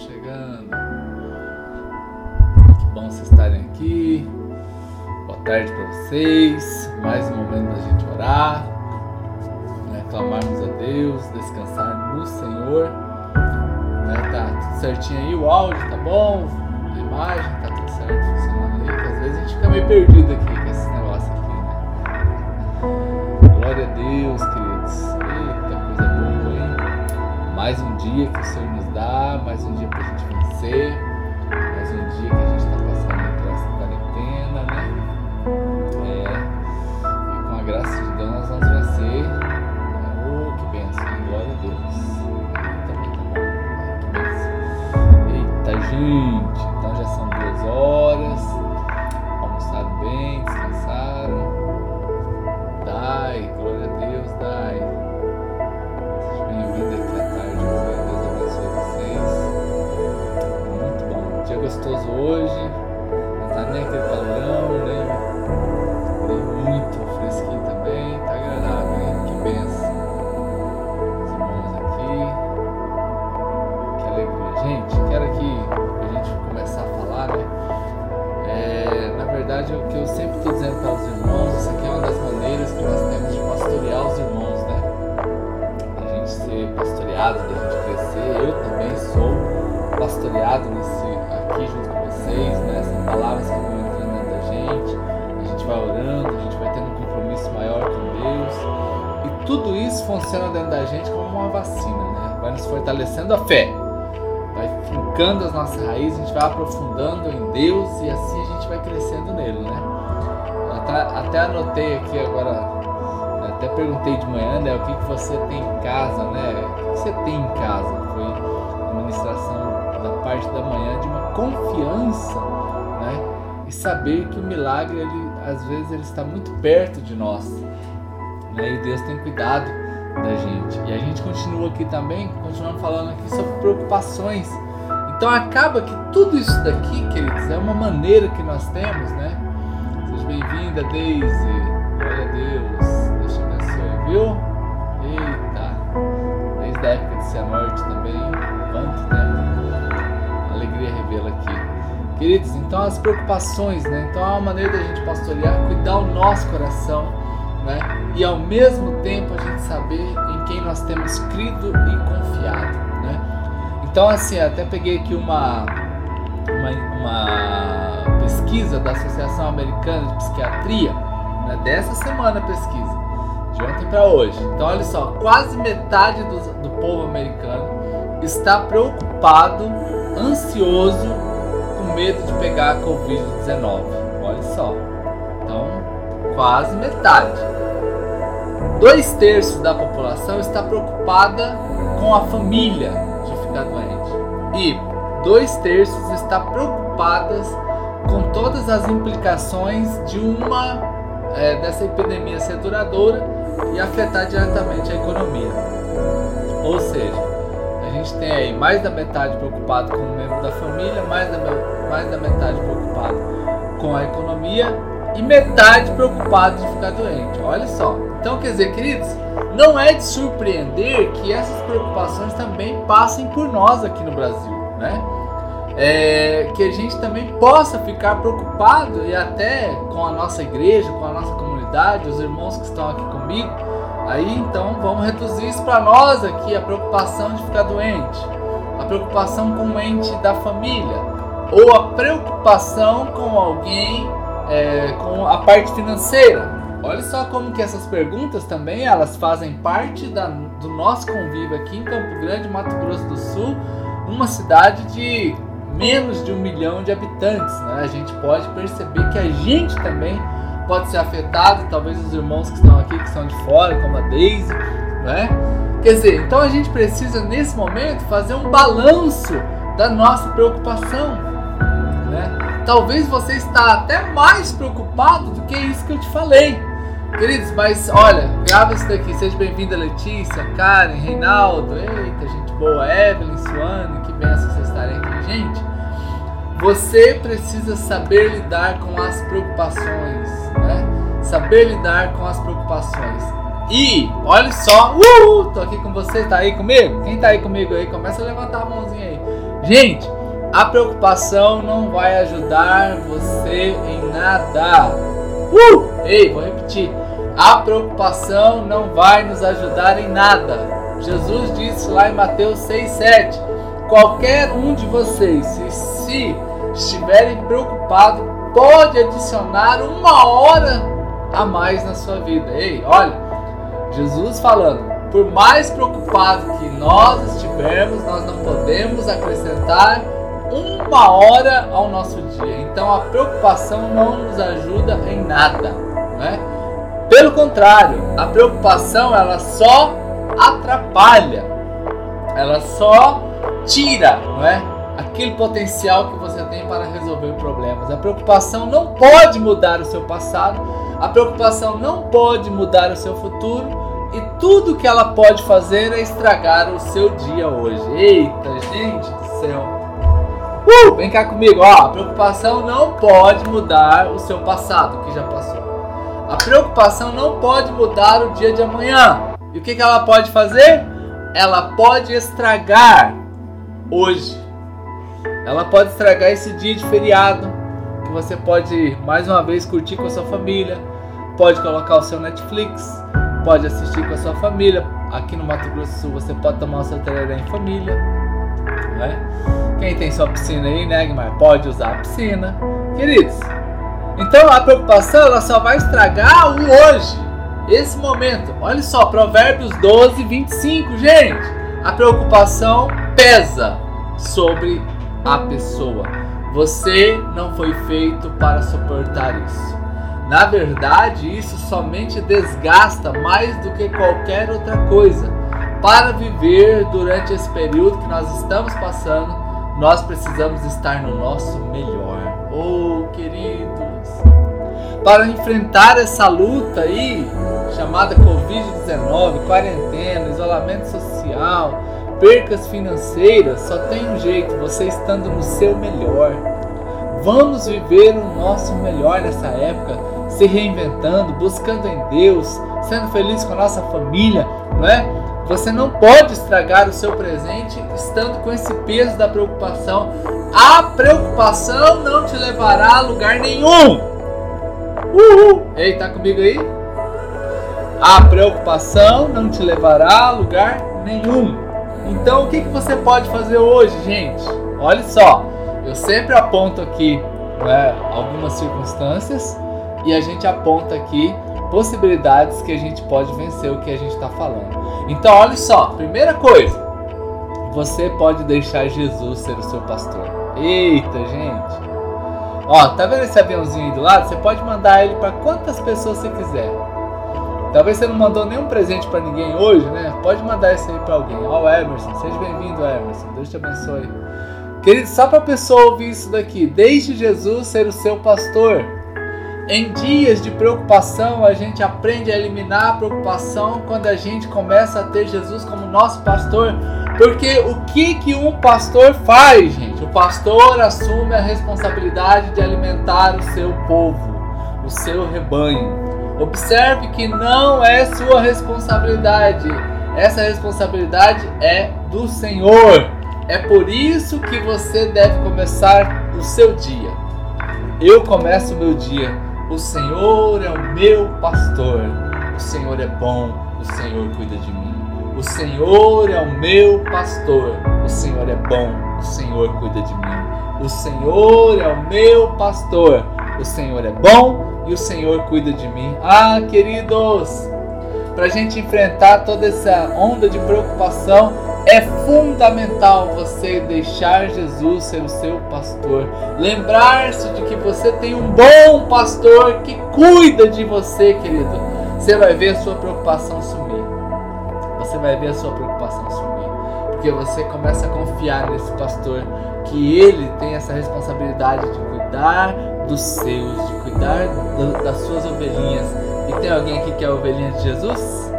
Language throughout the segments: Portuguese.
chegando. Que bom vocês estarem aqui. Boa tarde para vocês. Mais um momento da gente orar, né? clamarmos a Deus, descansar no Senhor. Né? Tá tudo certinho aí, o áudio tá bom, a imagem tá tudo certo funcionando aí, que às vezes a gente fica meio perdido aqui com esse negócio aqui, né? Glória a Deus, queridos. Eita, coisa boa, hein? Mais um dia que o Senhor nos dá, mais um dia pra gente vencer, mais um dia que a gente tá passando por essa quarentena, né? É, e com a graça de Deus nós vamos vencer. Oh, que bênção, hein? glória a Deus. Eita, muito bom. Que bênção. Eita, gente, então já são duas horas. Hoje. Não tá nem aquele calorão, nem, nem muito fresquinho também. Tá agradável, hein? Que benção. Os irmãos aqui. Que alegria. Gente, quero aqui a gente começar a falar, né? É, na verdade, o que eu sempre estou dizendo para os irmãos, isso aqui é uma das maneiras que nós temos de pastorear os irmãos, né? A gente ser pastoreado, da gente crescer. Eu também sou pastoreado nesse, funciona dentro da gente como uma vacina, né? Vai nos fortalecendo a fé vai fincando as nossas raízes, a gente vai aprofundando em Deus e assim a gente vai crescendo nele, né? Até, até anotei aqui agora, né, até perguntei de manhã, né, o que, que você tem em casa, né? O que você tem em casa? Foi a ministração da parte da manhã de uma confiança, né? E saber que o milagre, ele, às vezes, ele está muito perto de nós, né? E Deus tem cuidado da gente. E a gente continua aqui também, continuando falando aqui sobre preocupações. Então acaba que tudo isso daqui, queridos, é uma maneira que nós temos, né? Seja bem-vinda, Daisy. Glória a Deus. Deus te abençoe, viu? Eita. Desde a época de Cianorte também. Quanto tempo. Alegria revela aqui. Queridos, então as preocupações, né? Então é uma maneira da gente pastorear, cuidar o nosso coração, né? E ao mesmo tempo a gente saber em quem nós temos crido e confiado, né? Então assim, até peguei aqui uma, uma, uma pesquisa da Associação Americana de Psiquiatria, né? dessa semana a pesquisa, de ontem para hoje. Então olha só, quase metade do, do povo americano está preocupado, ansioso, com medo de pegar a Covid-19. Olha só. Então, quase metade. Dois terços da população está preocupada com a família de ficar doente. E dois terços está preocupadas com todas as implicações de uma é, dessa epidemia ser duradoura e afetar diretamente a economia. Ou seja, a gente tem aí mais da metade preocupado com o membro da família, mais da, mais da metade preocupado com a economia e metade preocupado de ficar doente. Olha só. Então, quer dizer, queridos, não é de surpreender que essas preocupações também passem por nós aqui no Brasil, né? É, que a gente também possa ficar preocupado e até com a nossa igreja, com a nossa comunidade, os irmãos que estão aqui comigo. Aí então vamos reduzir isso para nós aqui, a preocupação de ficar doente, a preocupação com o ente da família, ou a preocupação com alguém é, com a parte financeira. Olha só como que essas perguntas também elas fazem parte da, do nosso convívio aqui em Campo Grande, Mato Grosso do Sul, uma cidade de menos de um milhão de habitantes. Né? A gente pode perceber que a gente também pode ser afetado, talvez os irmãos que estão aqui, que são de fora, como a Daisy, né? Quer dizer, então a gente precisa nesse momento fazer um balanço da nossa preocupação? Talvez você está até mais preocupado do que isso que eu te falei. Queridos, mas olha, grava isso daqui. Seja bem-vinda, Letícia, Karen, Reinaldo, eita, gente boa, Evelyn, Suane, que benção vocês estarem aqui, gente. Você precisa saber lidar com as preocupações, né? Saber lidar com as preocupações. E, olha só, uh, tô aqui com você, tá aí comigo? Quem tá aí comigo aí? Começa a levantar a mãozinha aí. Gente, a preocupação não vai ajudar você em nada. Uh! Ei, vou repetir. A preocupação não vai nos ajudar em nada. Jesus disse lá em Mateus 6,7: Qualquer um de vocês, se, se estiverem preocupados, pode adicionar uma hora a mais na sua vida. Ei, olha, Jesus falando, por mais preocupado que nós estivermos, nós não podemos acrescentar uma hora ao nosso dia. Então a preocupação não nos ajuda em nada, né? Pelo contrário, a preocupação ela só atrapalha, ela só tira, não é? Aquele potencial que você tem para resolver problemas. A preocupação não pode mudar o seu passado, a preocupação não pode mudar o seu futuro e tudo que ela pode fazer é estragar o seu dia hoje. Eita, gente do céu! Uh, vem cá comigo, ó. A preocupação não pode mudar o seu passado, que já passou. A preocupação não pode mudar o dia de amanhã. E o que, que ela pode fazer? Ela pode estragar hoje. Ela pode estragar esse dia de feriado, que você pode mais uma vez curtir com a sua família, pode colocar o seu Netflix, pode assistir com a sua família. Aqui no Mato Grosso do Sul você pode tomar o seu tereré em família, né? Quem tem sua piscina aí, né, Guimar? Pode usar a piscina. Queridos, então a preocupação ela só vai estragar o hoje, esse momento. Olha só, Provérbios 12, 25, gente. A preocupação pesa sobre a pessoa. Você não foi feito para suportar isso. Na verdade, isso somente desgasta mais do que qualquer outra coisa. Para viver durante esse período que nós estamos passando, nós precisamos estar no nosso melhor. Oh, queridos, para enfrentar essa luta aí, chamada Covid-19, quarentena, isolamento social, percas financeiras, só tem um jeito, você estando no seu melhor. Vamos viver o nosso melhor nessa época, se reinventando, buscando em Deus, sendo feliz com a nossa família, não é? Você não pode estragar o seu presente estando com esse peso da preocupação. A preocupação não te levará a lugar nenhum. Uhul! Ei, tá comigo aí? A preocupação não te levará a lugar nenhum. Então, o que, que você pode fazer hoje, gente? Olha só, eu sempre aponto aqui né, algumas circunstâncias e a gente aponta aqui possibilidades que a gente pode vencer o que a gente está falando. Então, olha só, primeira coisa, você pode deixar Jesus ser o seu pastor. Eita, gente. Ó, tá vendo esse aviãozinho aí do lado? Você pode mandar ele para quantas pessoas você quiser. Talvez você não mandou nenhum presente para ninguém hoje, né? Pode mandar esse aí para alguém. Ó, Emerson, seja bem-vindo, Emerson. Deus te abençoe. Querido, só para pessoa ouvir isso daqui, deixe Jesus ser o seu pastor. Em dias de preocupação, a gente aprende a eliminar a preocupação quando a gente começa a ter Jesus como nosso pastor. Porque o que, que um pastor faz, gente? O pastor assume a responsabilidade de alimentar o seu povo, o seu rebanho. Observe que não é sua responsabilidade. Essa responsabilidade é do Senhor. É por isso que você deve começar o seu dia. Eu começo o meu dia o Senhor é o meu pastor. O Senhor é bom. O Senhor cuida de mim. O Senhor é o meu pastor. O Senhor é bom. O Senhor cuida de mim. O Senhor é o meu pastor. O Senhor é bom e o Senhor cuida de mim. Ah, queridos, para a gente enfrentar toda essa onda de preocupação, é fundamental você deixar Jesus ser o seu pastor. Lembrar-se de que você tem um bom pastor que cuida de você, querido. Você vai ver a sua preocupação sumir. Você vai ver a sua preocupação sumir. Porque você começa a confiar nesse pastor, que ele tem essa responsabilidade de cuidar dos seus, de cuidar das suas ovelhinhas. E tem alguém aqui que é a ovelhinha de Jesus?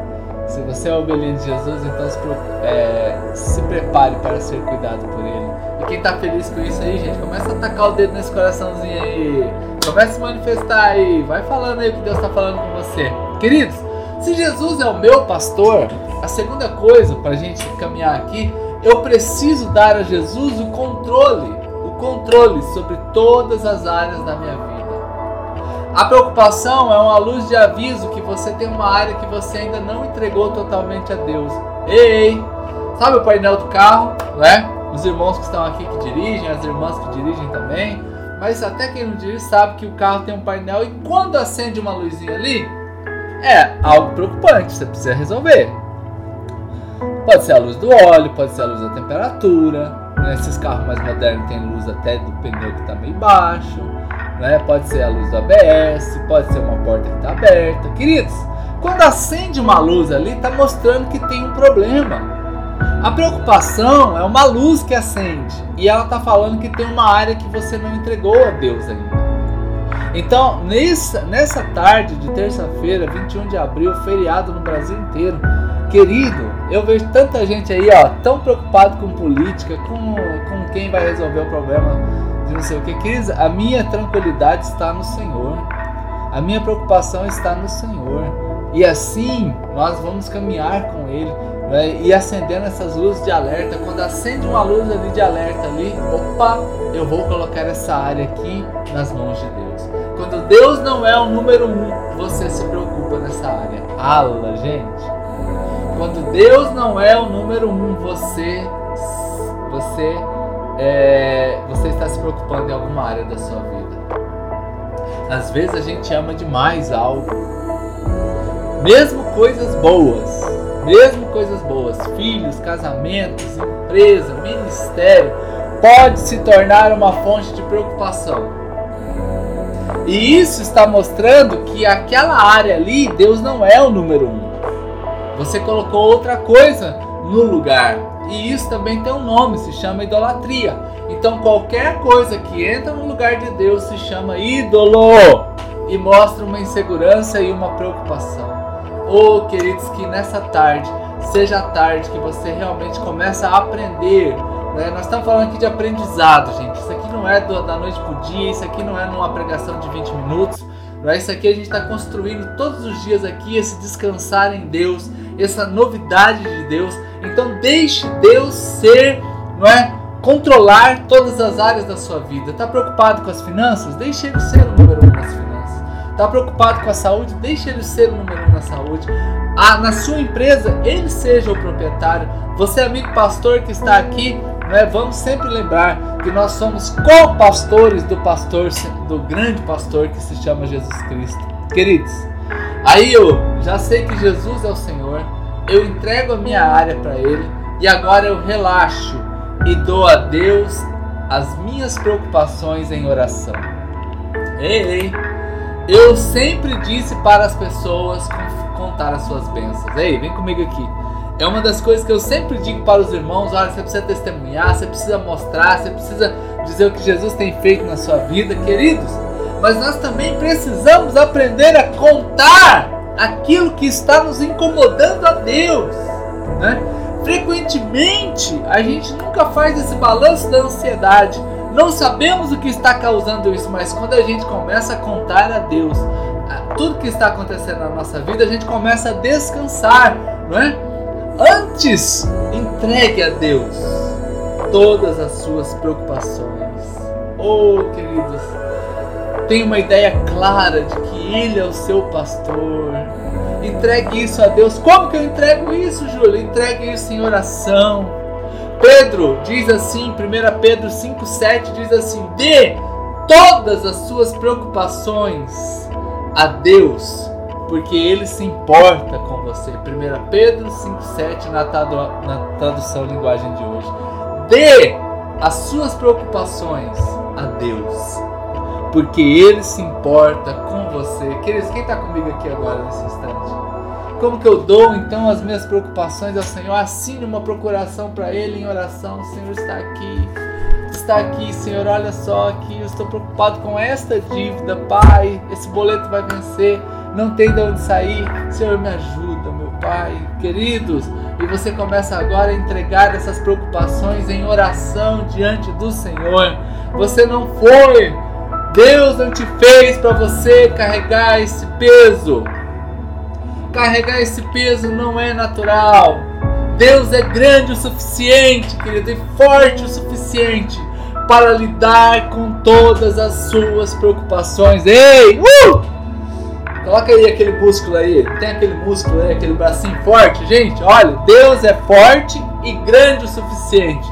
Se você é a ovelhinha de Jesus, então se, é, se prepare para ser cuidado por Ele. E quem está feliz com isso aí, gente, começa a tacar o dedo nesse coraçãozinho aí. Começa a se manifestar aí. Vai falando aí o que Deus está falando com você. Queridos, se Jesus é o meu pastor, a segunda coisa para a gente caminhar aqui eu preciso dar a Jesus o controle, o controle sobre todas as áreas da minha vida. A preocupação é uma luz de aviso que você tem uma área que você ainda não entregou totalmente a Deus. Ei, sabe o painel do carro, né? Os irmãos que estão aqui que dirigem, as irmãs que dirigem também. Mas até quem não dirige sabe que o carro tem um painel e quando acende uma luzinha ali, é algo preocupante, você precisa resolver. Pode ser a luz do óleo, pode ser a luz da temperatura. Nesses carros mais modernos tem luz até do pneu que está meio baixo. Né? Pode ser a luz do ABS, pode ser uma porta que está aberta. Queridos, quando acende uma luz ali, está mostrando que tem um problema. A preocupação é uma luz que acende e ela está falando que tem uma área que você não entregou a Deus ainda. Então, nessa, nessa tarde de terça-feira, 21 de abril, feriado no Brasil inteiro, querido, eu vejo tanta gente aí, ó, tão preocupado com política, com, com quem vai resolver o problema de não sei o que. Queridos, a minha tranquilidade está no Senhor. A minha preocupação está no Senhor. E assim nós vamos caminhar com Ele né, e acendendo essas luzes de alerta. Quando acende uma luz ali de alerta ali, opa, eu vou colocar essa área aqui nas mãos de Deus. Quando Deus não é o número um, você se preocupa nessa área. Ala, gente. Quando Deus não é o número um, você, você, é, você está se preocupando em alguma área da sua vida. Às vezes a gente ama demais algo, mesmo coisas boas, mesmo coisas boas, filhos, casamentos, empresa, ministério, pode se tornar uma fonte de preocupação. E isso está mostrando que aquela área ali, Deus não é o número um. Você colocou outra coisa no lugar. E isso também tem um nome, se chama idolatria. Então qualquer coisa que entra no lugar de Deus se chama ídolo e mostra uma insegurança e uma preocupação. Oh, queridos, que nessa tarde seja a tarde que você realmente começa a aprender né? Nós estamos falando aqui de aprendizado, gente. Isso aqui não é do, da noite para o dia, isso aqui não é numa pregação de 20 minutos. É? Isso aqui a gente está construindo todos os dias aqui esse descansar em Deus, essa novidade de Deus. Então deixe Deus ser, não é? Controlar todas as áreas da sua vida. Está preocupado com as finanças? Deixe ele ser o número um nas finanças. Está preocupado com a saúde? Deixe ele ser o número um na saúde. Ah, na sua empresa, ele seja o proprietário. Você, amigo pastor que está aqui, né, vamos sempre lembrar que nós somos co-pastores do pastor, do grande pastor que se chama Jesus Cristo. Queridos, aí eu já sei que Jesus é o Senhor, eu entrego a minha área para Ele e agora eu relaxo e dou a Deus as minhas preocupações em oração. Ei, ei, eu sempre disse para as pessoas contar as suas bênçãos. Ei, vem comigo aqui. É uma das coisas que eu sempre digo para os irmãos: olha, você precisa testemunhar, você precisa mostrar, você precisa dizer o que Jesus tem feito na sua vida, queridos. Mas nós também precisamos aprender a contar aquilo que está nos incomodando a Deus. Né? Frequentemente a gente nunca faz esse balanço da ansiedade. Não sabemos o que está causando isso, mas quando a gente começa a contar a Deus tudo que está acontecendo na nossa vida, a gente começa a descansar, não é? Antes, entregue a Deus todas as suas preocupações. Oh, queridos, tenha uma ideia clara de que Ele é o seu pastor. Entregue isso a Deus. Como que eu entrego isso, Júlio? Entregue isso em oração. Pedro diz assim, 1 Pedro 5,7 diz assim: dê todas as suas preocupações a Deus, porque ele se importa com você. 1 Pedro 5,7 na, na tradução linguagem de hoje. Dê as suas preocupações a Deus, porque ele se importa com você. Queridos, quem está comigo aqui agora nesse instante? Como que eu dou então as minhas preocupações ao Senhor? Assine uma procuração para Ele em oração. O Senhor está aqui está aqui, Senhor. Olha só aqui, eu estou preocupado com esta dívida, Pai. Esse boleto vai vencer não tem de onde sair. Senhor, me ajuda, meu Pai, queridos. E você começa agora a entregar essas preocupações em oração diante do Senhor. Você não foi, Deus não te fez para você carregar esse peso. Carregar esse peso não é natural. Deus é grande o suficiente, querido, e forte o suficiente para lidar com todas as suas preocupações. Ei! Uh! Coloca aí aquele músculo aí. Tem aquele músculo aí, aquele bracinho forte. Gente, olha, Deus é forte e grande o suficiente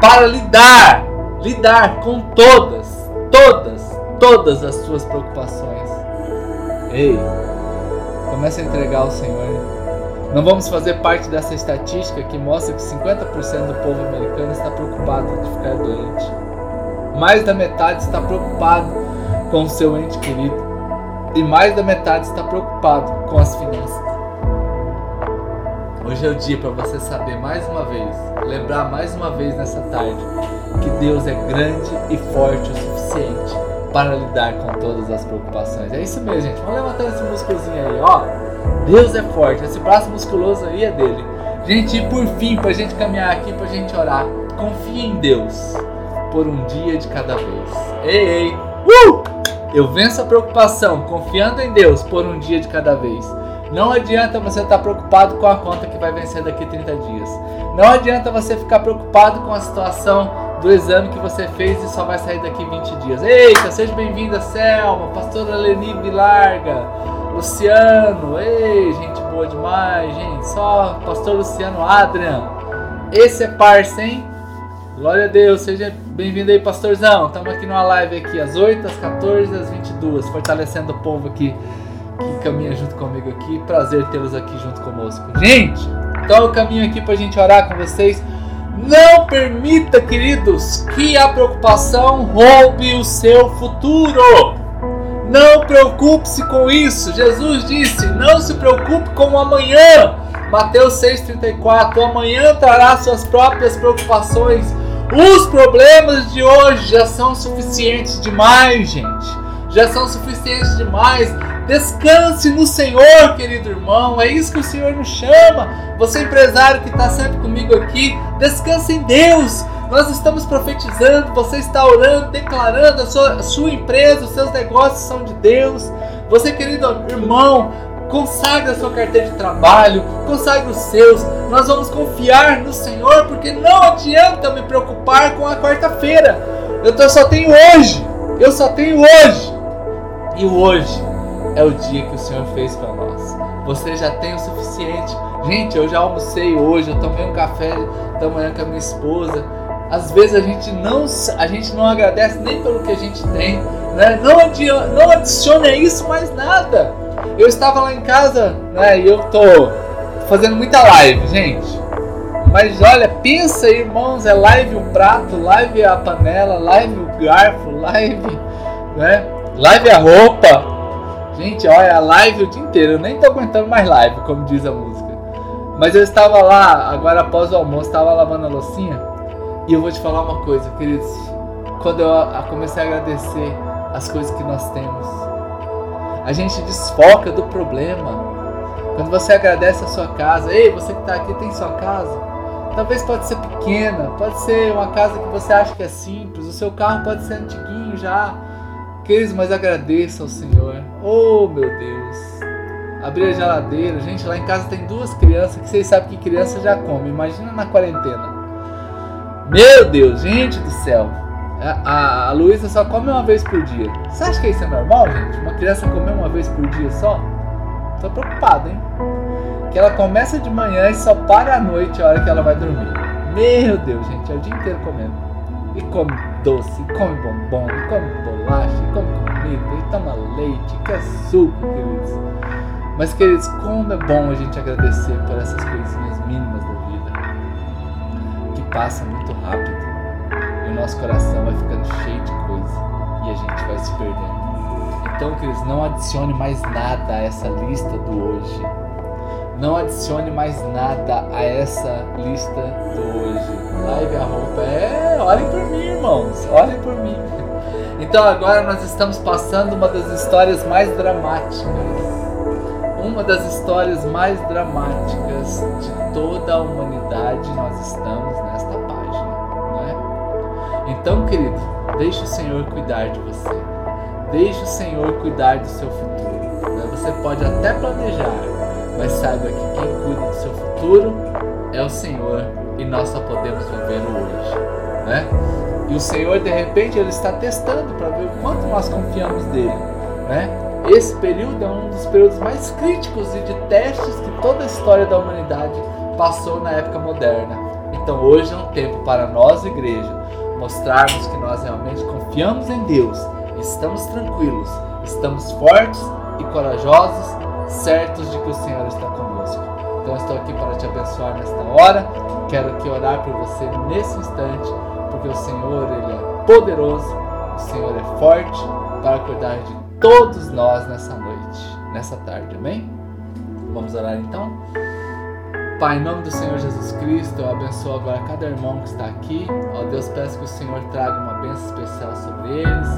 para lidar, lidar com todas, todas, todas as suas preocupações. Ei, comece a entregar ao Senhor. Não vamos fazer parte dessa estatística que mostra que 50% do povo americano está preocupado de ficar doente. Mais da metade está preocupado com o seu ente querido e mais da metade está preocupado com as finanças. Hoje é o dia para você saber mais uma vez, lembrar mais uma vez nessa tarde, que Deus é grande e forte o suficiente para lidar com todas as preocupações. É isso mesmo, gente. Vamos levantar esse músculozinho aí, ó. Deus é forte, esse braço musculoso aí é dele. Gente, e por fim, para a gente caminhar aqui, para a gente orar, confie em Deus por um dia de cada vez. Ei, ei! Uh! Eu venço a preocupação confiando em Deus por um dia de cada vez. Não adianta você estar preocupado com a conta que vai vencer daqui 30 dias. Não adianta você ficar preocupado com a situação do exame que você fez e só vai sair daqui 20 dias. Eita, seja bem-vinda, Selma, pastora Leni Vilarga, Luciano, ei, gente boa demais, gente. Só pastor Luciano Adrian. Esse é parça, hein? Glória a Deus, seja bem-vindo aí, pastorzão. Estamos aqui numa live aqui às 8, às 14, às 22, fortalecendo o povo aqui que caminha junto comigo aqui. Prazer tê-los aqui junto conosco. Gente, então eu caminho aqui para a gente orar com vocês. Não permita, queridos, que a preocupação roube o seu futuro. Não preocupe-se com isso. Jesus disse: Não se preocupe com o amanhã. Mateus 6,34: Amanhã trará suas próprias preocupações. Os problemas de hoje já são suficientes demais, gente. Já são suficientes demais. Descanse no Senhor, querido irmão. É isso que o Senhor nos chama. Você, empresário que está sempre comigo aqui, descanse em Deus. Nós estamos profetizando, você está orando, declarando a sua, a sua empresa, os seus negócios são de Deus. Você, querido irmão, consagre a sua carteira de trabalho, consagre os seus. Nós vamos confiar no Senhor, porque não adianta me preocupar com a quarta-feira. Eu só tenho hoje. Eu só tenho hoje. E hoje é o dia que o Senhor fez para nós. Você já tem o suficiente. Gente, eu já almocei hoje, eu tomei um café da manhã com a minha esposa. Às vezes a gente não, a gente não agradece nem pelo que a gente tem, né? Não, adianta, não adicione a isso mais nada. Eu estava lá em casa, né? E eu tô fazendo muita live, gente. Mas olha, pensa, irmãos, é live o prato, live a panela, live o garfo, live, né? Live a roupa. Gente, olha, live o dia inteiro. Eu nem tô aguentando mais live, como diz a música. Mas eu estava lá, agora após o almoço, estava lavando a loucinha. E eu vou te falar uma coisa, queridos. Quando eu comecei a agradecer as coisas que nós temos, a gente desfoca do problema. Quando você agradece a sua casa, ei, você que está aqui tem sua casa. Talvez pode ser pequena, pode ser uma casa que você acha que é simples, o seu carro pode ser antiguinho já. Queridos, mas agradeça ao Senhor. Oh meu Deus. Abrir a geladeira. Gente, lá em casa tem duas crianças que vocês sabem que criança já come. Imagina na quarentena. Meu Deus, gente do céu. A, a, Luísa só come uma vez por dia. Você acha que isso é normal, gente? Uma criança comer uma vez por dia só? Tô preocupado, hein? Que ela começa de manhã e só para à noite a hora que ela vai dormir. Meu Deus, gente, é o dia inteiro comendo. E come doce, e come bombom, e come bolacha, e come comida, e toma leite, e quer suco, queridos. Mas, queridos, como é bom a gente agradecer por essas coisinhas mínimas da vida. Que passam muito rápido o nosso coração vai ficando cheio de coisa e a gente vai se perdendo. Então, queridos, não adicione mais nada a essa lista do hoje. Não adicione mais nada a essa lista do hoje. Live a roupa. É, olhem por mim, irmãos. Olhem por mim. Então agora nós estamos passando uma das histórias mais dramáticas. Uma das histórias mais dramáticas de toda a humanidade. Nós estamos nesta então, querido, deixe o Senhor cuidar de você. Deixe o Senhor cuidar do seu futuro. Você pode até planejar, mas saiba que quem cuida do seu futuro é o Senhor e nós só podemos viver o hoje, né? E o Senhor, de repente, ele está testando para ver o quanto nós confiamos nele, né? Esse período é um dos períodos mais críticos e de testes que toda a história da humanidade passou na época moderna. Então hoje é um tempo para nós, igreja, mostrarmos que nós realmente confiamos em Deus, estamos tranquilos, estamos fortes e corajosos, certos de que o Senhor está conosco. Então estou aqui para te abençoar nesta hora. Quero aqui orar por você nesse instante, porque o Senhor ele é poderoso, o Senhor é forte para cuidar de todos nós nessa noite, nessa tarde. Amém? Vamos orar então? Pai, em nome do Senhor Jesus Cristo, eu abençoo agora cada irmão que está aqui. Ó Deus, peço que o Senhor traga uma bênção especial sobre eles,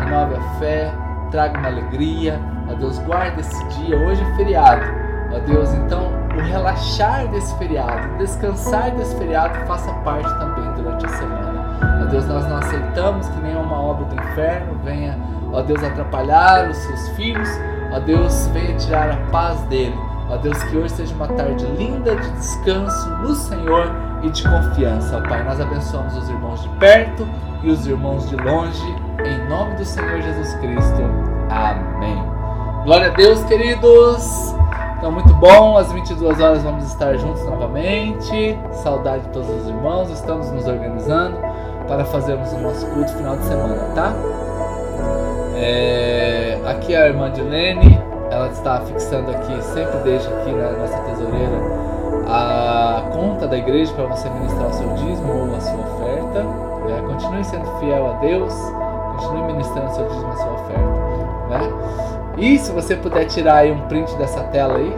renove a fé, traga uma alegria. Ó Deus, guarde esse dia. Hoje é feriado. Ó Deus, então o relaxar desse feriado, descansar desse feriado faça parte também durante a semana. Ó Deus, nós não aceitamos que nenhuma obra do inferno venha, ó Deus, atrapalhar os seus filhos. Ó Deus, venha tirar a paz dele. Ó Deus, que hoje seja uma tarde linda de descanso no Senhor e de confiança. Ó Pai, nós abençoamos os irmãos de perto e os irmãos de longe, em nome do Senhor Jesus Cristo. Amém. Glória a Deus, queridos. Então, muito bom. Às 22 horas vamos estar juntos novamente. Saudade de todos os irmãos. Estamos nos organizando para fazermos o nosso culto final de semana, tá? É... Aqui é a irmã Dilene ela está fixando aqui, sempre deixa aqui na nossa tesoureira a conta da igreja para você ministrar o seu dízimo ou a sua oferta. Né? Continue sendo fiel a Deus, continue ministrando o seu dízimo e a sua oferta. Né? E se você puder tirar aí um print dessa tela aí,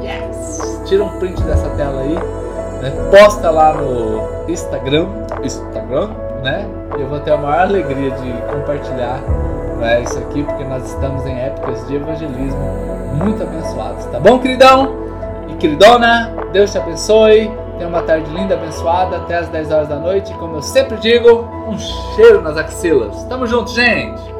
yes! Tira um print dessa tela aí, né? posta lá no Instagram, Instagram, né? Eu vou ter a maior alegria de compartilhar é isso aqui, porque nós estamos em épocas de evangelismo muito abençoados, tá bom, queridão? E queridona, Deus te abençoe. Tenha uma tarde linda, abençoada, até as 10 horas da noite. Como eu sempre digo, um cheiro nas axilas. Tamo junto, gente!